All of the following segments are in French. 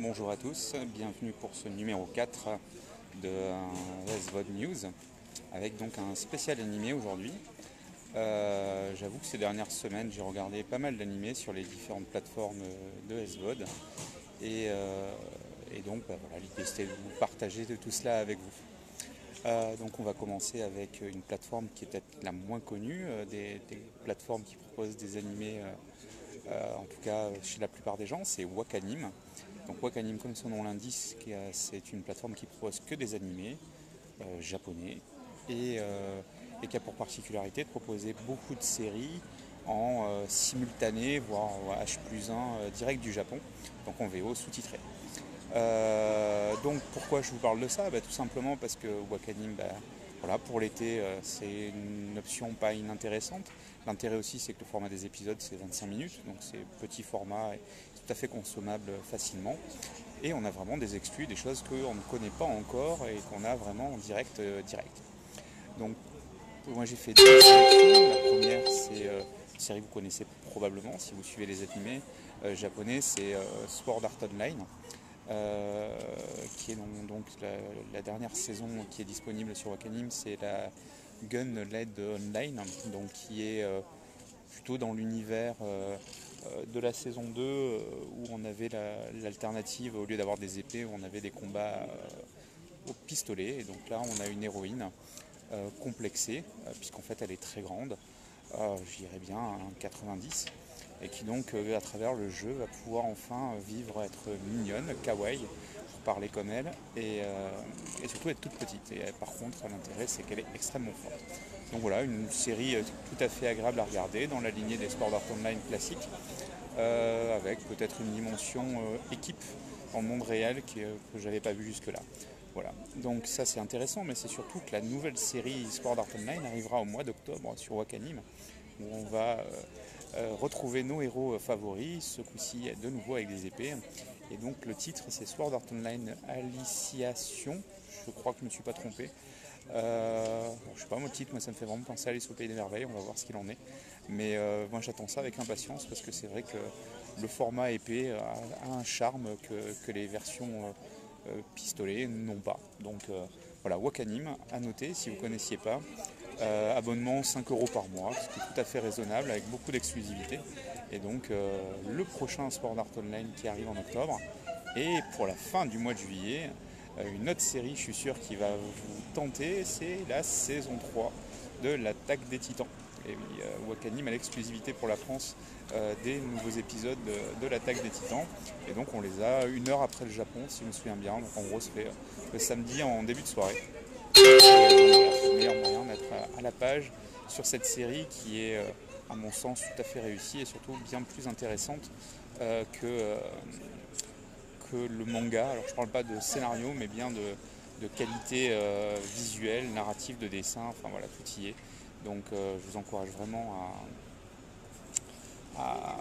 bonjour à tous, bienvenue pour ce numéro 4 de SVOD News avec donc un spécial animé aujourd'hui. Euh, j'avoue que ces dernières semaines j'ai regardé pas mal d'animés sur les différentes plateformes de SVOD et, euh, et donc bah, voilà, l'idée c'était de vous partager de tout cela avec vous. Euh, donc on va commencer avec une plateforme qui est peut-être la moins connue des, des, plateformes qui proposent des animés en tout cas chez la plupart des gens, c'est Wakanim. Donc Wakanim, comme son nom l'indique, c'est une plateforme qui propose que des animés euh, japonais euh, et, qui a pour particularité de proposer beaucoup de séries en euh, simultané, voire H plus 1 direct du Japon, donc en VO sous-titré. donc pourquoi je vous parle de ça? Bah, Tout simplement parce que Wakanim, bah, voilà, pour l'été, c'est une option pas inintéressante. L'intérêt aussi, c'est que le format des épisodes, c'est 25 minutes, donc c'est petit format et tout à fait consommable facilement. Et on a vraiment des exclus, des choses qu'on ne connaît pas encore et qu'on a vraiment en direct. Euh, direct. Donc, moi j'ai fait deux sélections. La première, c'est euh, une série que vous connaissez probablement si vous suivez les animés euh, japonais, c'est Sword Art Online. Qui est donc, la, dernière saison qui est disponible sur Wakanim, c'est la Gun Led Online, donc qui est euh, plutôt dans l'univers euh, euh, de la saison 2 où on avait l'alternative, au lieu d'avoir des épées, on avait des combats au pistolet. Et donc là, on a une héroïne complexée, puisqu'en fait, elle est très grande. J'irais bien à 90 et qui donc à travers le jeu va pouvoir enfin vivre, être mignonne, kawaii, parler comme elle euh, et, surtout être toute petite. Et euh, par contre, l'intérêt, c'est qu'elle est extrêmement forte. Donc voilà, une série euh, tout à fait agréable à regarder dans la lignée des sports d'art online classiques, avec peut-être une dimension équipe en monde réel que, que j'avais pas vu jusque-là. Voilà, donc ça c'est intéressant, mais c'est surtout que la nouvelle série Sport Art Online arrivera au mois d'octobre sur Wakanim, où on va retrouver nos héros favoris, ce coup-ci de nouveau avec des épées, et donc le titre c'est Sword Art Online Aliciation. Je crois que je ne me suis pas trompé. Euh, je sais pas, mon titre, moi ça me fait vraiment penser à Alice au Pays des Merveilles, on va voir ce qu'il en est. Mais euh, moi j'attends ça avec impatience parce que c'est vrai que le format épée a, un charme que, les versions euh, euh, pistolets n'ont pas. Donc voilà, Wakanim, à noter si vous ne connaissiez pas. abonnement 5 euros par mois, ce qui est tout à fait raisonnable avec beaucoup d'exclusivité. Et donc euh, le prochain Sport Art Online qui arrive en octobre. Et pour la fin du mois de juillet, euh, une autre série, je suis sûr, qui va vous tenter, c'est la saison 3 de l'attaque des titans. Et euh, Wakanim a l'exclusivité pour la France des nouveaux épisodes de, l'attaque des titans. Et donc on les a une heure après le Japon, si je me souviens bien. Donc en gros, c'est fait le samedi en début de soirée. C'est le meilleur moyen d'être à la page sur cette série qui est à mon sens, tout à fait réussie et surtout bien plus intéressante euh, que, euh, que le manga. Alors je ne parle pas de scénario, mais bien de, qualité euh, visuelle, narrative, de dessin, enfin voilà, tout y est. Donc je vous encourage vraiment à,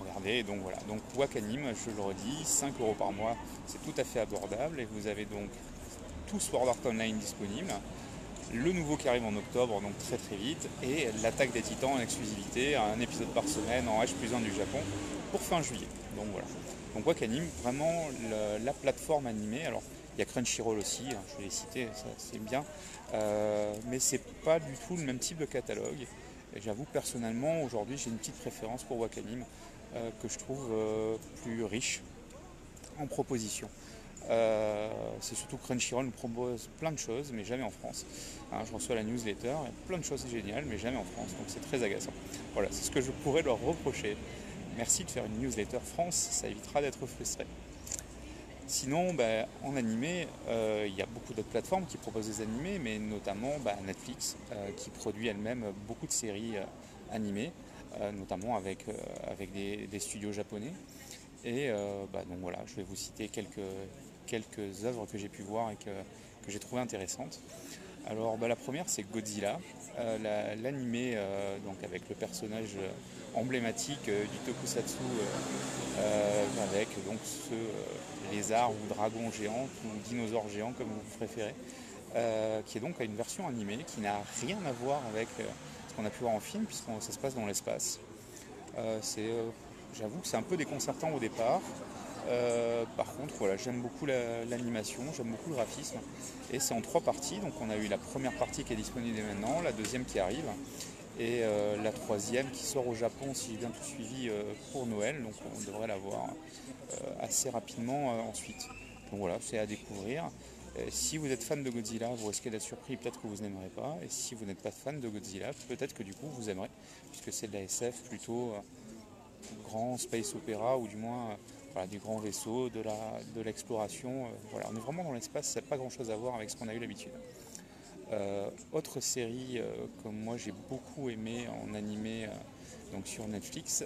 regarder. Donc voilà, donc Wakanim, je le redis, 5 euros par mois, c'est tout à fait abordable et vous avez donc tout Sword Art Online disponible le nouveau qui arrive en octobre, donc très très vite, et l'attaque des titans en exclusivité, un épisode par semaine en H plus 1 du Japon pour fin juillet. Donc voilà. Donc Wakanim, vraiment la, plateforme animée. Alors il y a Crunchyroll aussi, hein, je vais les citer, c'est bien, euh, mais c'est pas du tout le même type de catalogue. J'avoue personnellement aujourd'hui j'ai une petite préférence pour Wakanim euh, que je trouve euh, plus riche en propositions. Euh, c'est surtout Crunchyroll nous propose plein de choses, mais jamais en France. Hein, je reçois la newsletter, a plein de choses géniales, mais jamais en France, donc c'est très agaçant. Voilà, c'est ce que je pourrais leur reprocher. Merci de faire une newsletter France, ça évitera d'être frustré. Sinon, bah, en animé, euh, il y a beaucoup d'autres plateformes qui proposent des animés, mais notamment bah, Netflix, euh, qui produit elle-même beaucoup de séries animées, notamment avec, des, studios japonais. Et bah, donc voilà, je vais vous citer quelques, quelques œuvres que j'ai pu voir et que, j'ai trouvé intéressantes. Alors bah, la première c'est Godzilla, euh, l'animé euh, avec le personnage emblématique euh, du tokusatsu avec donc ce lézard ou dragon géant ou dinosaure géant comme vous préférez, qui est donc une version animée qui n'a rien à voir avec ce qu'on a pu voir en film puisque ça se passe dans l'espace. j'avoue que c'est un peu déconcertant au départ. Par contre, voilà, j'aime beaucoup l'animation, j'aime beaucoup le graphisme. Et c'est en trois parties. Donc on a eu la première partie qui est disponible maintenant, la deuxième qui arrive, et la troisième qui sort au Japon si j'ai bien tout suivi pour Noël. Donc on devrait la voir assez rapidement ensuite. Donc voilà, c'est à découvrir. Euh, si vous êtes fan de Godzilla, vous risquez d'être surpris, peut-être que vous n'aimerez pas. Et si vous n'êtes pas fan de Godzilla, peut-être que du coup vous aimerez, puisque c'est de la SF plutôt euh, grand space opéra, ou du moins euh, du grand vaisseau, de l'exploration. De voilà, on est vraiment dans l'espace, ça n'a pas grand-chose à voir avec ce qu'on a eu l'habitude. autre série comme moi j'ai beaucoup aimé en animé donc sur Netflix,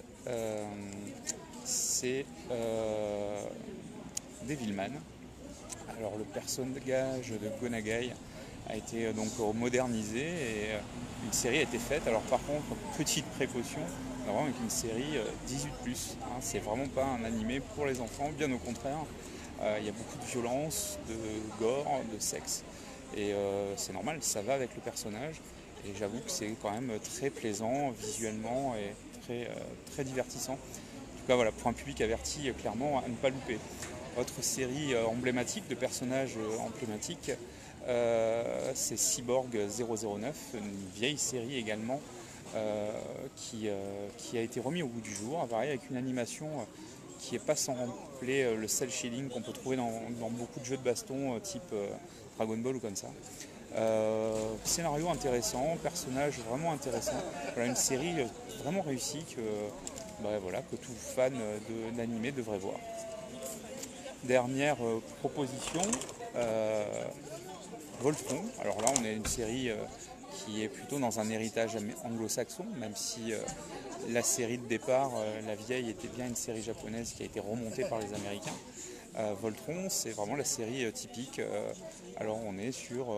c'est Devilman. Alors le personnage de Gonagai a été euh, donc modernisé et euh, une série a été faite. Alors par contre, petite précaution, vraiment avec une série 18+. Euh, hein, c'est vraiment pas un animé pour les enfants, bien au contraire. Il y a beaucoup de violence, de gore, de sexe. Et c'est normal, ça va avec le personnage. Et j'avoue que c'est quand même très plaisant visuellement et très, très divertissant. En tout cas, voilà, pour un public averti, clairement, à ne pas louper. Autre série euh, emblématique de personnages euh, emblématiques, euh, c'est Cyborg 009, une vieille série également qui, qui, a été remis au bout du jour, avec une animation qui n'est pas sans rappeler le cel shading qu'on peut trouver dans, beaucoup de jeux de baston type Dragon Ball ou comme ça. scénario intéressant, personnage vraiment intéressant. Voilà, une série vraiment réussie que, bah, voilà, que tout fan d'animé devrait voir. Dernière euh, proposition, euh, Voltron. Alors là, on est une série euh, qui est plutôt dans un héritage anglo-saxon, même si la série de départ, la vieille, était bien une série japonaise qui a été remontée par les Américains. Voltron, c'est vraiment la série typique. alors on est sur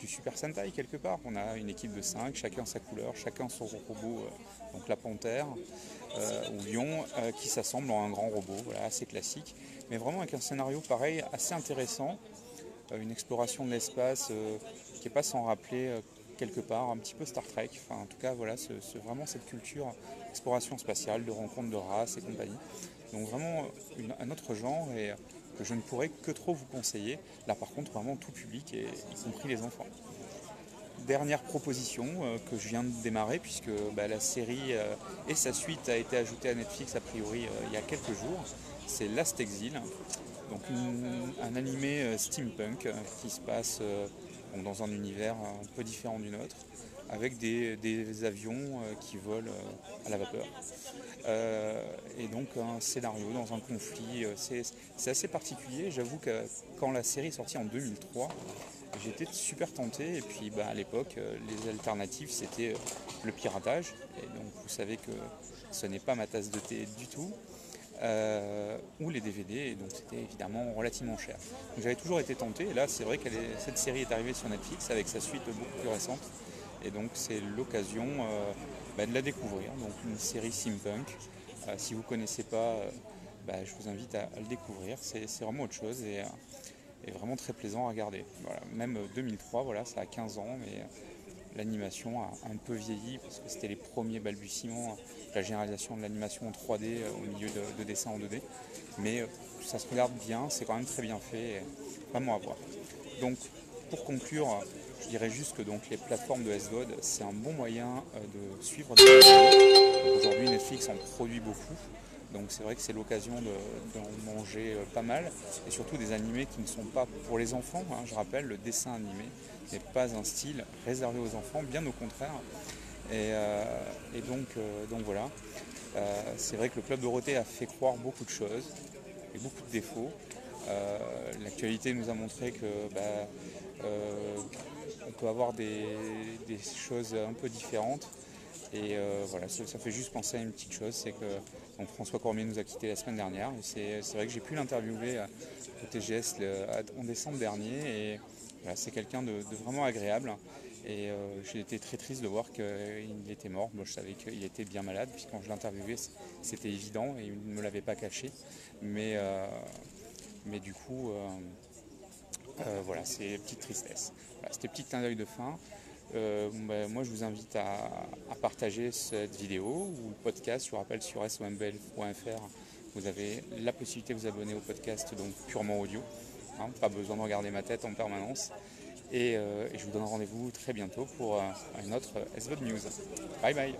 du Super Sentai quelque part. On a une équipe de 5, chacun sa couleur, chacun son robot, donc la panthère ou lion, qui s'assemble en un grand robot, voilà, assez classique mais vraiment avec un scénario pareil, assez intéressant, euh, une exploration de l'espace euh, qui pas sans rappeler euh, quelque part un petit peu Star Trek. En tout cas, voilà, vraiment cette culture exploration spatiale, de rencontres de races et compagnie. Donc vraiment un autre genre et que je ne pourrais que trop vous conseiller. Là, par contre, vraiment tout public, et, y compris les enfants. Dernière proposition que je viens de démarrer, puisque bah, la série et sa suite a été ajoutée à Netflix a priori il y a quelques jours c'est Last Exile, donc un animé euh, steampunk euh, qui se passe euh, dans un univers un peu différent du nôtre, avec des, avions qui volent à la vapeur. et donc un scénario dans un conflit, c'est assez particulier. J'avoue que quand la série est sortie en 2003, j'étais super tenté. Et puis bah, à l'époque, les alternatives c'était le piratage. Et donc vous savez que ce n'est pas ma tasse de thé du tout. Euh, ou les DVD, et donc c'était évidemment relativement cher. j'avais toujours été tenté, et là c'est vrai que cette série est arrivée sur Netflix avec sa suite beaucoup plus récente, et donc c'est l'occasion euh, bah, de la découvrir. Donc une série simpunk. Euh, si vous ne connaissez pas, bah, je vous invite à, le découvrir. C'est vraiment autre chose et, vraiment très plaisant à regarder. Même 2003, voilà, ça a 15 ans, mais l'animation a un peu vieilli parce que c'était les premiers balbutiements de la généralisation de l'animation en 3D euh, au milieu de, dessins en 2D. Mais euh, ça se regarde bien, c'est quand même très bien fait, vraiment à voir. Donc pour conclure, je dirais juste que donc, les plateformes de SVOD, c'est un bon moyen euh, de suivre des Aujourd'hui Netflix en produit beaucoup. Donc c'est vrai que c'est l'occasion d'en manger pas mal, et surtout des animés qui ne sont pas pour les enfants. Hein. je rappelle, le dessin animé n'est pas un style réservé aux enfants, bien au contraire. Et, euh, donc, euh, donc, voilà, euh, c'est vrai que le Club Dorothée a fait croire beaucoup de choses et beaucoup de défauts. L'actualité nous a montré que bah, on peut avoir des, choses un peu différentes. Et voilà, ça, fait juste penser à une petite chose, c'est que François Cormier nous a quitté la semaine dernière. C'est vrai que j'ai pu l'interviewer au TGS en décembre dernier. Et c'est quelqu'un de, vraiment agréable. Et euh, j'ai été très triste de voir qu'il était mort. Moi, je savais qu'il était bien malade, puisque quand je l'interviewais, c'était évident et il ne me l'avait pas caché. Mais, euh, mais du coup, euh, voilà, c'est petite tristesse. C'était petit clin d'œil de fin. Ben, moi, je vous invite à, partager cette vidéo ou le podcast. Je vous rappelle sur sombl.fr Vous avez la possibilité de vous abonner au podcast donc purement audio. Hein, pas besoin de regarder ma tête en permanence. Et, euh, je vous donne rendez-vous très bientôt pour euh, une autre SVOD News. Bye bye